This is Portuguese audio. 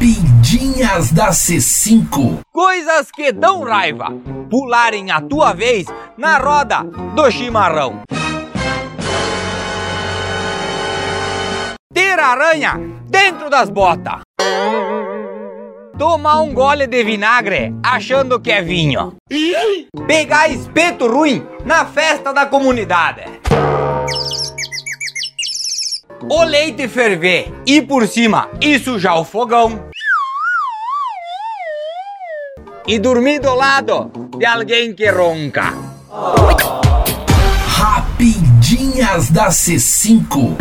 Rapidinhas da C5. Coisas que dão raiva. Pularem a tua vez na roda do chimarrão. Ter aranha dentro das botas. Tomar um gole de vinagre achando que é vinho. Pegar espeto ruim na festa da comunidade. O leite ferver e por cima sujar o fogão. E dormir do lado de alguém que ronca. Rapidinhas da C5.